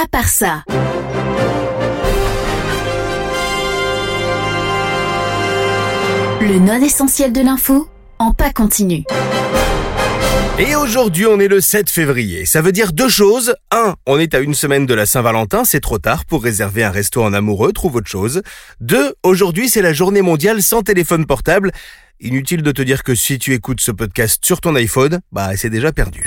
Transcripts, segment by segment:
à part ça. Le non essentiel de l'info en pas continu. Et aujourd'hui, on est le 7 février. Ça veut dire deux choses. Un, on est à une semaine de la Saint-Valentin, c'est trop tard pour réserver un resto en amoureux, trouve autre chose. Deux, aujourd'hui, c'est la journée mondiale sans téléphone portable. Inutile de te dire que si tu écoutes ce podcast sur ton iPhone, bah c'est déjà perdu.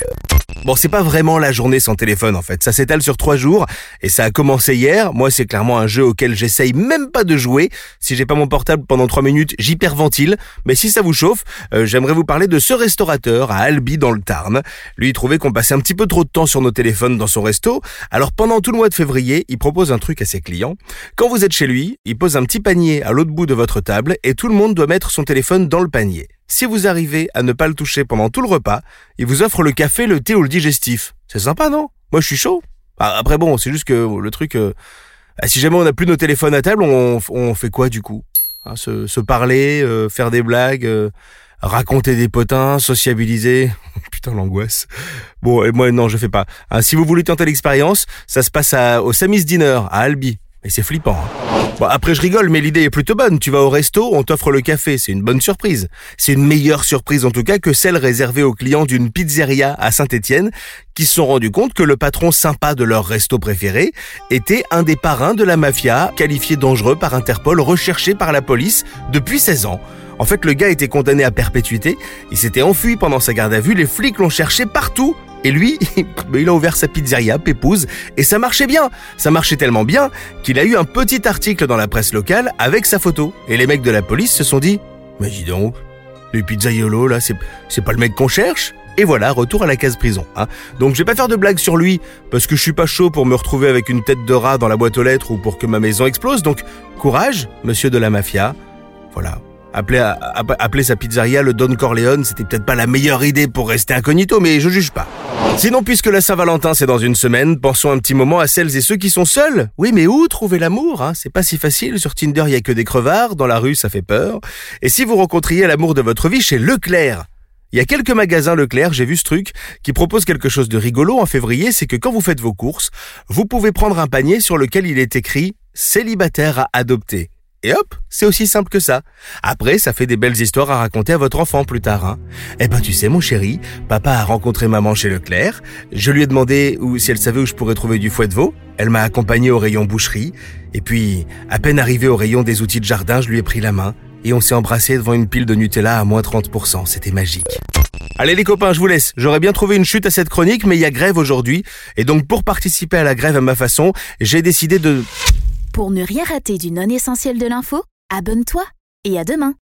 Bon, c'est pas vraiment la journée sans téléphone en fait. Ça s'étale sur trois jours et ça a commencé hier. Moi, c'est clairement un jeu auquel j'essaye même pas de jouer. Si j'ai pas mon portable pendant trois minutes, j'hyperventile. Mais si ça vous chauffe, euh, j'aimerais vous parler de ce restaurateur à Albi dans le Tarn. Lui, trouvait qu'on passait un petit peu trop de temps sur nos téléphones dans son resto. Alors pendant tout le mois de février, il propose un truc à ses clients. Quand vous êtes chez lui, il pose un petit panier à l'autre bout de votre table et tout le monde doit mettre son téléphone dans le panier. Si vous arrivez à ne pas le toucher pendant tout le repas, il vous offre le café, le thé ou le digestif. C'est sympa, non? Moi, je suis chaud. Ah, Après, bon, c'est juste que le truc... euh, ah, si jamais on n'a plus nos téléphones à table, on, fait quoi du coup? Hein, se, parler, euh, faire des blagues, euh, raconter des potins, sociabiliser. Putain, l'angoisse. Bon, et moi, non, je fais pas. Si vous voulez tenter l'expérience, ça se passe au Samis Dinner, à Albi. Et c'est flippant. hein. Bon, après, je rigole, mais l'idée est plutôt bonne. Tu vas au resto, on t'offre le café. C'est une bonne surprise. C'est une meilleure surprise, en tout cas, que celle réservée aux clients d'une pizzeria à Saint-Étienne, qui se sont rendus compte que le patron sympa de leur resto préféré était un des parrains de la mafia, qualifié dangereux par Interpol, recherché par la police depuis 16 ans. En fait, le gars était condamné à perpétuité. Il s'était enfui pendant sa garde à vue. Les flics l'ont cherché partout. Et lui, il a ouvert sa pizzeria, Pépouze, et ça marchait bien. Ça marchait tellement bien qu'il a eu un petit article dans la presse locale avec sa photo. Et les mecs de la police se sont dit, mais dis donc, le pizzaiolo là, c'est, pas le mec qu'on cherche et voilà, retour à la case prison. Hein. Donc je vais pas faire de blagues sur lui, parce que je suis pas chaud pour me retrouver avec une tête de rat dans la boîte aux lettres ou pour que ma maison explose. Donc courage, monsieur de la mafia. Voilà. Appeler, sa pizzeria le Don Corleone, c'était peut-être pas la meilleure idée pour rester incognito, mais je juge pas. Sinon, puisque la Saint-Valentin c'est dans une semaine, pensons un petit moment à celles et ceux qui sont seuls. Oui, mais où trouver l'amour hein? C'est pas si facile. Sur Tinder, il y a que des crevards. Dans la rue, ça fait peur. Et si vous rencontriez l'amour de votre vie chez Leclerc? Il y a quelques magasins Leclerc, j'ai vu ce truc, qui propose quelque chose de rigolo en février, c'est que quand vous faites vos courses, vous pouvez prendre un panier sur lequel il est écrit célibataire à adopter. Et hop, c'est aussi simple que ça. Après, ça fait des belles histoires à raconter à votre enfant plus tard. Hein. Eh ben, tu sais, mon chéri, papa a rencontré maman chez Leclerc. Je lui ai demandé où, si elle savait où je pourrais trouver du fouet de veau. Elle m'a accompagné au rayon boucherie. Et puis, à peine arrivé au rayon des outils de jardin, je lui ai pris la main. Et on s'est embrassé devant une pile de Nutella à moins 30%. C'était magique. Allez les copains, je vous laisse. J'aurais bien trouvé une chute à cette chronique, mais il y a grève aujourd'hui. Et donc, pour participer à la grève à ma façon, j'ai décidé de... Pour ne rien rater du non essentiel de l'info, abonne-toi et à demain.